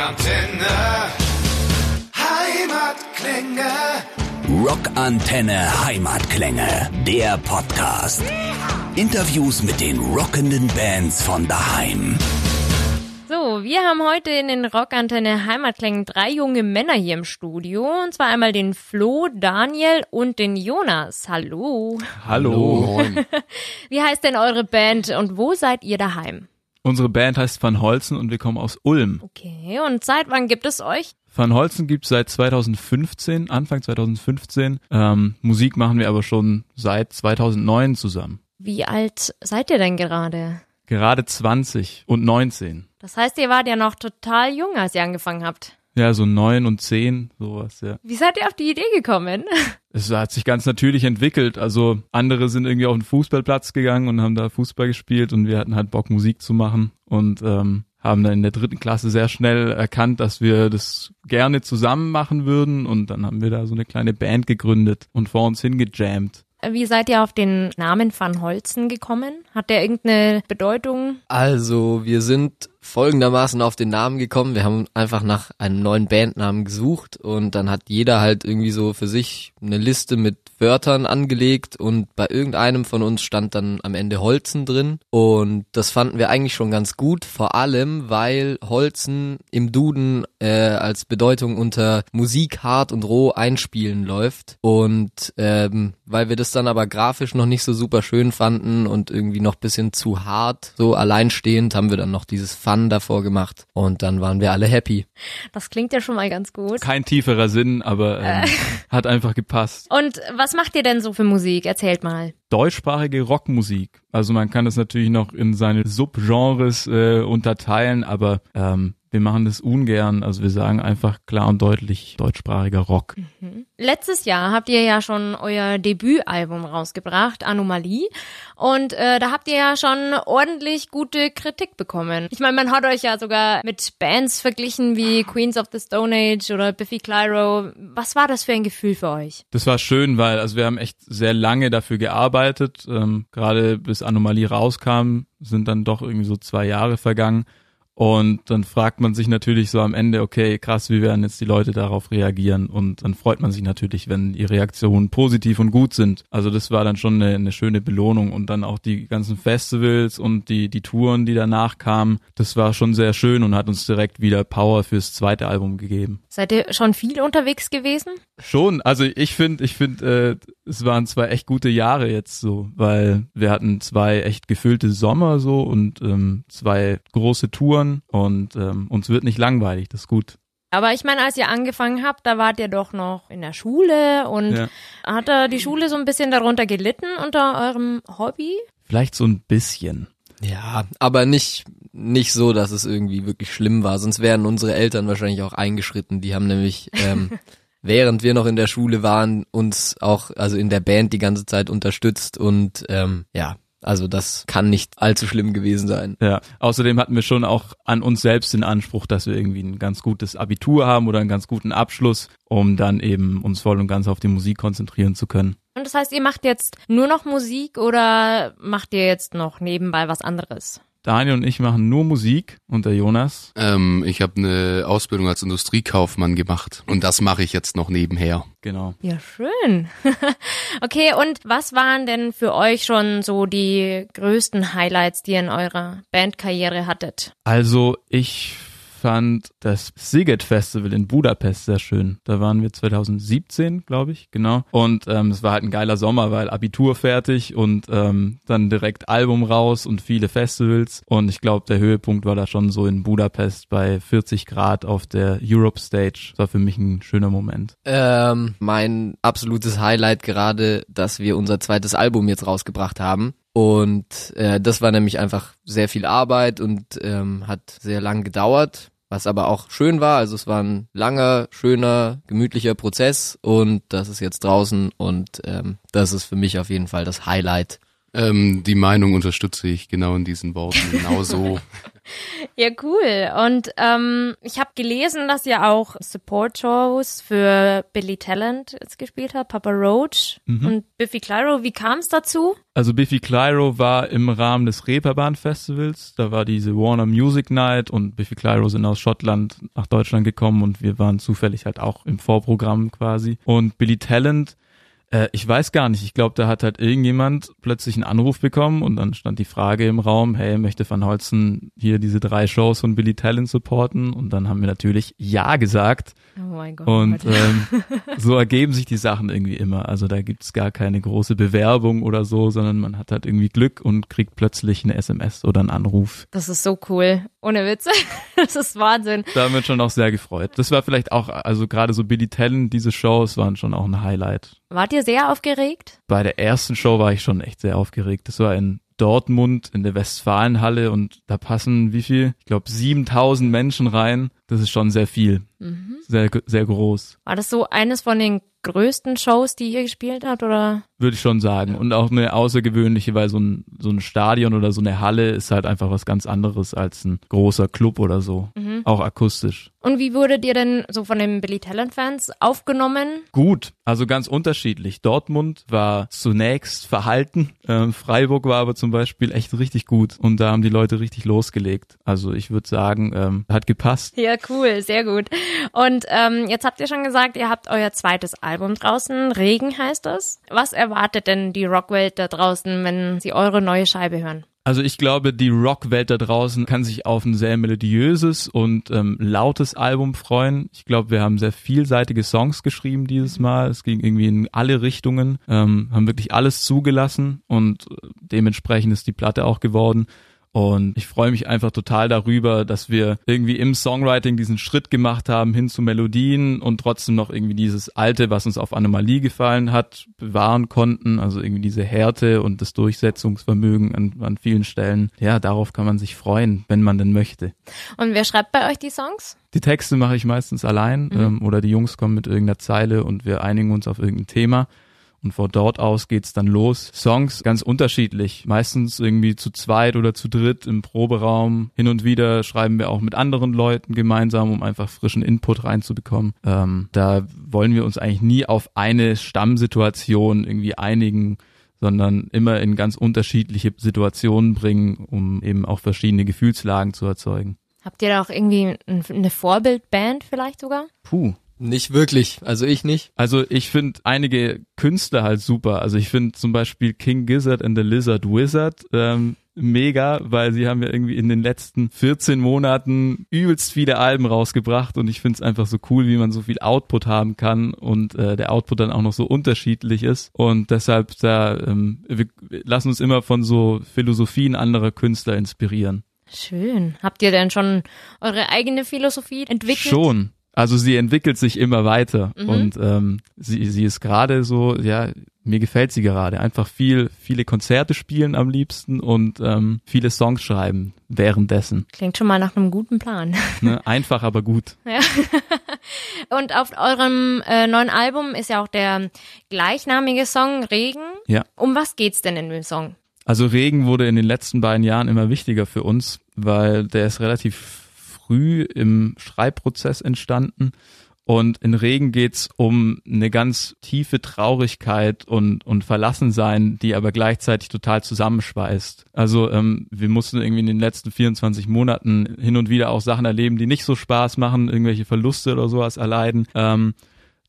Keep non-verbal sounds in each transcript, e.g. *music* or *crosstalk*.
Rockantenne. Heimatklänge. Rockantenne Heimatklänge, der Podcast. Interviews mit den rockenden Bands von daheim. So, wir haben heute in den Rockantenne Heimatklängen drei junge Männer hier im Studio. Und zwar einmal den Flo, Daniel und den Jonas. Hallo. Hallo. *laughs* Wie heißt denn eure Band und wo seid ihr daheim? Unsere Band heißt Van Holzen und wir kommen aus Ulm. Okay, und seit wann gibt es euch? Van Holzen gibt's seit 2015, Anfang 2015. Ähm, Musik machen wir aber schon seit 2009 zusammen. Wie alt seid ihr denn gerade? Gerade 20 und 19. Das heißt, ihr wart ja noch total jung, als ihr angefangen habt. Ja, so neun und zehn, sowas, ja. Wie seid ihr auf die Idee gekommen? *laughs* Es hat sich ganz natürlich entwickelt. Also andere sind irgendwie auf den Fußballplatz gegangen und haben da Fußball gespielt und wir hatten halt Bock, Musik zu machen und ähm, haben dann in der dritten Klasse sehr schnell erkannt, dass wir das gerne zusammen machen würden und dann haben wir da so eine kleine Band gegründet und vor uns hingejammt. Wie seid ihr auf den Namen Van Holzen gekommen? Hat der irgendeine Bedeutung? Also, wir sind folgendermaßen auf den Namen gekommen. Wir haben einfach nach einem neuen Bandnamen gesucht und dann hat jeder halt irgendwie so für sich eine Liste mit Wörtern angelegt und bei irgendeinem von uns stand dann am Ende Holzen drin und das fanden wir eigentlich schon ganz gut, vor allem weil Holzen im Duden äh, als Bedeutung unter Musik hart und roh einspielen läuft und ähm, weil wir das dann aber grafisch noch nicht so super schön fanden und irgendwie noch bisschen zu hart, so alleinstehend, haben wir dann noch dieses Fun davor gemacht und dann waren wir alle happy. Das klingt ja schon mal ganz gut. Kein tieferer Sinn, aber ähm, *laughs* hat einfach gepasst. Und was macht ihr denn so für Musik? Erzählt mal. Deutschsprachige Rockmusik. Also man kann das natürlich noch in seine Subgenres äh, unterteilen, aber ähm, wir machen das ungern. Also wir sagen einfach klar und deutlich deutschsprachiger Rock. Letztes Jahr habt ihr ja schon euer Debütalbum rausgebracht, Anomalie. Und äh, da habt ihr ja schon ordentlich gute Kritik bekommen. Ich meine, man hat euch ja sogar mit Bands verglichen wie Queens of the Stone Age oder Biffy Clyro. Was war das für ein Gefühl für euch? Das war schön, weil also wir haben echt sehr lange dafür gearbeitet. Ähm, Gerade bis Anomalie rauskam, sind dann doch irgendwie so zwei Jahre vergangen. Und dann fragt man sich natürlich so am Ende, okay, krass, wie werden jetzt die Leute darauf reagieren? Und dann freut man sich natürlich, wenn die Reaktionen positiv und gut sind. Also das war dann schon eine, eine schöne Belohnung. Und dann auch die ganzen Festivals und die, die Touren, die danach kamen, das war schon sehr schön und hat uns direkt wieder Power fürs zweite Album gegeben. Seid ihr schon viel unterwegs gewesen? Schon, also ich finde, ich finde, äh, es waren zwei echt gute Jahre jetzt so, weil wir hatten zwei echt gefüllte Sommer so und ähm, zwei große Touren und ähm, uns wird nicht langweilig, das ist gut. Aber ich meine, als ihr angefangen habt, da wart ihr doch noch in der Schule und Ja. hat da die Schule so ein bisschen darunter gelitten unter eurem Hobby? Vielleicht so ein bisschen. Ja, aber nicht nicht so, dass es irgendwie wirklich schlimm war, sonst wären unsere Eltern wahrscheinlich auch eingeschritten. Die haben nämlich ähm, *laughs* während wir noch in der Schule waren uns auch also in der Band die ganze Zeit unterstützt und ähm, ja, also das kann nicht allzu schlimm gewesen sein. Ja, außerdem hatten wir schon auch an uns selbst den Anspruch, dass wir irgendwie ein ganz gutes Abitur haben oder einen ganz guten Abschluss, um dann eben uns voll und ganz auf die Musik konzentrieren zu können. Und das heißt, ihr macht jetzt nur noch Musik oder macht ihr jetzt noch nebenbei was anderes? Daniel und ich machen nur Musik und der Jonas. Ähm, ich habe eine Ausbildung als Industriekaufmann gemacht und das mache ich jetzt noch nebenher. Genau. Ja, schön. *laughs* okay, und was waren denn für euch schon so die größten Highlights, die ihr in eurer Bandkarriere hattet? Also ich fand das Siget Festival in Budapest sehr schön. Da waren wir 2017, glaube ich, genau. Und ähm, es war halt ein geiler Sommer, weil Abitur fertig und ähm, dann direkt Album raus und viele Festivals. Und ich glaube, der Höhepunkt war da schon so in Budapest bei 40 Grad auf der Europe Stage. Das war für mich ein schöner Moment. Ähm, mein absolutes Highlight gerade, dass wir unser zweites Album jetzt rausgebracht haben. Und äh, das war nämlich einfach sehr viel Arbeit und ähm, hat sehr lang gedauert, was aber auch schön war. Also es war ein langer, schöner, gemütlicher Prozess und das ist jetzt draußen und ähm, das ist für mich auf jeden Fall das Highlight Ähm, die Meinung unterstütze ich genau in diesen Worten, *laughs* genau so. Ja, cool. Und ähm, ich habe gelesen, dass ihr auch Support-Shows für Billy Talent jetzt gespielt habt, Papa Roach und Biffy Clyro. Wie kam es dazu? Also Biffy Clyro war im Rahmen des Reeperbahn Festivals. Da war diese Warner Music Night und Biffy Clyro sind aus Schottland nach Deutschland gekommen und wir waren zufällig halt auch im Vorprogramm quasi. Und Billy Talent, äh, ich weiß gar nicht, ich glaube, da hat halt irgendjemand plötzlich einen Anruf bekommen und dann stand die Frage im Raum, hey, möchte Van Holzen hier diese drei Shows von Billy Talent supporten? Und dann haben wir natürlich Ja gesagt. Oh mein Gott. Und ähm, *laughs* so ergeben sich die Sachen irgendwie immer. Also da gibt's gar keine große Bewerbung oder so, sondern man hat halt irgendwie Glück und kriegt plötzlich eine SMS oder einen Anruf. das ist so cool. Ohne Witze. *laughs* Das ist Wahnsinn. Da haben wir uns schon auch sehr gefreut. Das war vielleicht auch, also gerade so Billy Talent, diese Shows waren schon auch ein Highlight. Wart ihr sehr aufgeregt? Bei der ersten Show war ich schon echt sehr aufgeregt. Das war in Dortmund in der Westfalenhalle und da passen wie viel? Ich glaube 7000 Menschen rein. Das ist schon sehr viel. Sehr, sehr groß. War das so eines von den größten Shows, die ihr gespielt habt, oder? Würde ich schon sagen. Und auch eine außergewöhnliche, weil so ein, so ein Stadion oder so eine Halle ist halt einfach was ganz anderes als ein großer Club oder so. Auch akustisch. Und wie wurdet ihr denn so von den Billy Talent Fans aufgenommen? Gut, also ganz unterschiedlich. Dortmund war zunächst verhalten. Ähm, Freiburg war aber zum Beispiel echt richtig gut. Und da haben die Leute richtig losgelegt. Also ich würde sagen, ähm, hat gepasst. Ja, cool, sehr gut. Und ähm, jetzt habt ihr schon gesagt, ihr habt euer zweites Album draußen. Regen heißt das. Was erwartet denn die Rockwelt da draußen, wenn sie eure neue Scheibe hören? Also ich glaube, die Rockwelt da draußen kann sich auf ein sehr melodiöses und ähm, lautes Album freuen. Ich glaube, wir haben sehr vielseitige Songs geschrieben dieses Mal. Es ging irgendwie in alle Richtungen, ähm, haben wirklich alles zugelassen und äh, dementsprechend ist die Platte auch geworden. Und ich freue mich einfach total darüber, dass wir irgendwie im Songwriting diesen Schritt gemacht haben hin zu Melodien und trotzdem noch irgendwie dieses Alte, was uns auf Anomalie gefallen hat, bewahren konnten. Also irgendwie diese Härte und das Durchsetzungsvermögen an, an vielen Stellen. Ja, darauf kann man sich freuen, wenn man denn möchte. Und wer schreibt bei euch die Songs? Die Texte mache ich meistens allein ähm, oder die Jungs kommen mit irgendeiner Zeile und wir einigen uns auf irgendein Thema. Und von dort aus geht's dann los. Songs ganz unterschiedlich. Meistens irgendwie zu zweit oder zu dritt im Proberaum. Hin und wieder schreiben wir auch mit anderen Leuten gemeinsam, um einfach frischen Input reinzubekommen. Ähm, da wollen wir uns eigentlich nie auf eine Stammsituation irgendwie einigen, sondern immer in ganz unterschiedliche Situationen bringen, um eben auch verschiedene Gefühlslagen zu erzeugen. Habt ihr da auch irgendwie ein- eine Vorbildband vielleicht sogar? Puh. Nicht wirklich, also ich nicht. Also ich finde einige Künstler halt super. Also ich finde zum Beispiel King Gizzard and the Lizard Wizard ähm, mega, weil sie haben ja irgendwie in den letzten 14 Monaten übelst viele Alben rausgebracht und ich finde es einfach so cool, wie man so viel Output haben kann und äh, der Output dann auch noch so unterschiedlich ist und deshalb da ähm, wir lassen uns immer von so Philosophien anderer Künstler inspirieren. Schön. Habt ihr denn schon eure eigene Philosophie entwickelt? Schon. Also sie entwickelt sich immer weiter und ähm, sie, sie ist gerade so, ja, mir gefällt sie gerade. Einfach viel, viele Konzerte spielen am liebsten und ähm, viele Songs schreiben währenddessen. Klingt schon mal nach einem guten Plan. *laughs* Ne? Einfach, aber gut. *laughs* Und auf eurem äh, neuen Album ist ja auch der gleichnamige Song Regen. Ja. Um was geht's denn in dem Song? Also Regen wurde in den letzten beiden Jahren immer wichtiger für uns, weil der ist relativ früh im Schreibprozess entstanden. Und in Regen geht's um eine ganz tiefe Traurigkeit und, und Verlassensein, die aber gleichzeitig total zusammenschweißt. Also ähm, wir mussten irgendwie in den letzten 24 Monaten hin und wieder auch Sachen erleben, die nicht so Spaß machen, irgendwelche Verluste oder sowas erleiden. Ähm,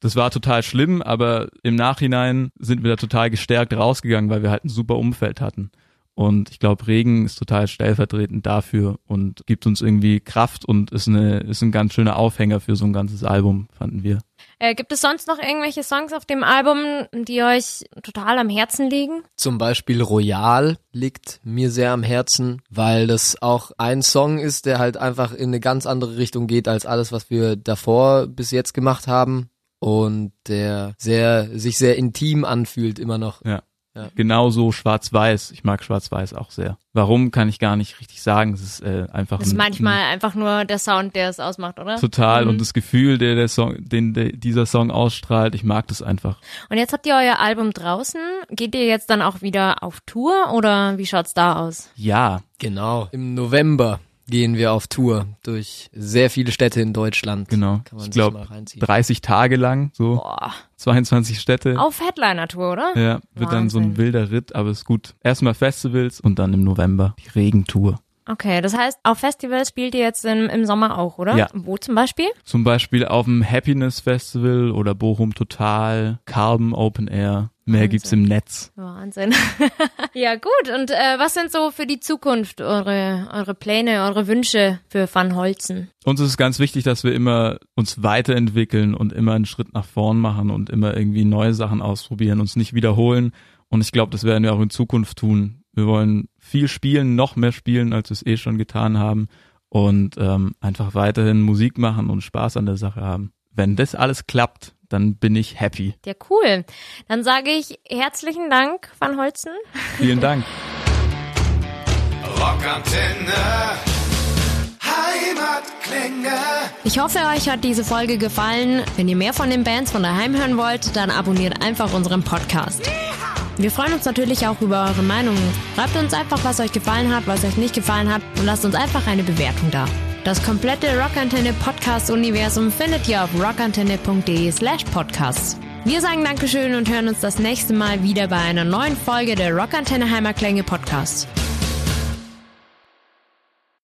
das war total schlimm, aber im Nachhinein sind wir da total gestärkt rausgegangen, weil wir halt ein super Umfeld hatten. Und ich glaube, Regen ist total stellvertretend dafür und gibt uns irgendwie Kraft und ist, eine, ist ein ganz schöner Aufhänger für so ein ganzes Album, fanden wir. Äh, gibt es sonst noch irgendwelche Songs auf dem Album, die euch total am Herzen liegen? Zum Beispiel Royal liegt mir sehr am Herzen, weil das auch ein Song ist, der halt einfach in eine ganz andere Richtung geht als alles, was wir davor bis jetzt gemacht haben und der sehr sich sehr intim anfühlt immer noch. Ja. Ja. Genauso schwarz-weiß. Ich mag schwarz-weiß auch sehr. Warum, kann ich gar nicht richtig sagen. Es ist äh, einfach Das ist ein, manchmal einfach nur der Sound, der es ausmacht, oder? ein total Mhm. und das Gefühl, der der Song, den der, dieser Song ausstrahlt, ich mag das einfach. Und jetzt habt ihr euer Album draußen. Geht ihr jetzt dann auch wieder auf Tour oder wie schaut's da aus? Ja, Genau. Im November gehen wir auf Tour durch sehr viele Städte in Deutschland. genau. Kann man Ich glaube mal reinziehen. 30 Tage lang, so Boah, 22 Städte. auf Headliner-Tour, oder? Ja, wird dann so ein Wahnsinn. wilder Ritt, aber ist gut. Erstmal Festivals und dann im November die Regentour. Okay, das heißt, auf Festivals spielt ihr jetzt im, im Sommer auch, oder? Ja. Wo zum Beispiel? Zum Beispiel auf dem Happiness Festival oder Bochum Total, Carbon Open Air. Mehr Wahnsinn. gibt's im Netz. Wahnsinn. *laughs* ja, gut. Und äh, was sind so für die Zukunft eure, eure Pläne, eure Wünsche für Van Holzen? Uns ist es ganz wichtig, dass wir immer uns weiterentwickeln und immer einen Schritt nach vorn machen und immer irgendwie neue Sachen ausprobieren, uns nicht wiederholen. Und ich glaube, das werden wir auch in Zukunft tun. Wir wollen viel spielen, noch mehr spielen, als wir es eh schon getan haben. Und ähm, einfach weiterhin Musik machen und Spaß an der Sache haben. Wenn das alles klappt, dann bin ich happy. Ja, cool. Dann sage ich herzlichen Dank, Van Holzen. Vielen Dank. Rockantenne. Heimatklänge. Ich hoffe, euch hat diese Folge gefallen. Wenn ihr mehr von den Bands von daheim hören wollt, dann abonniert einfach unseren Podcast. Wir freuen uns natürlich auch über eure Meinungen. Schreibt uns einfach, was euch gefallen hat, was euch nicht gefallen hat und lasst uns einfach eine Bewertung da. Das komplette Rockantenne Podcast Universum findet ihr auf rockantenne.de slash podcasts. Wir sagen Dankeschön und hören uns das nächste Mal wieder bei einer neuen Folge der Rockantenne Heimatklänge Podcast.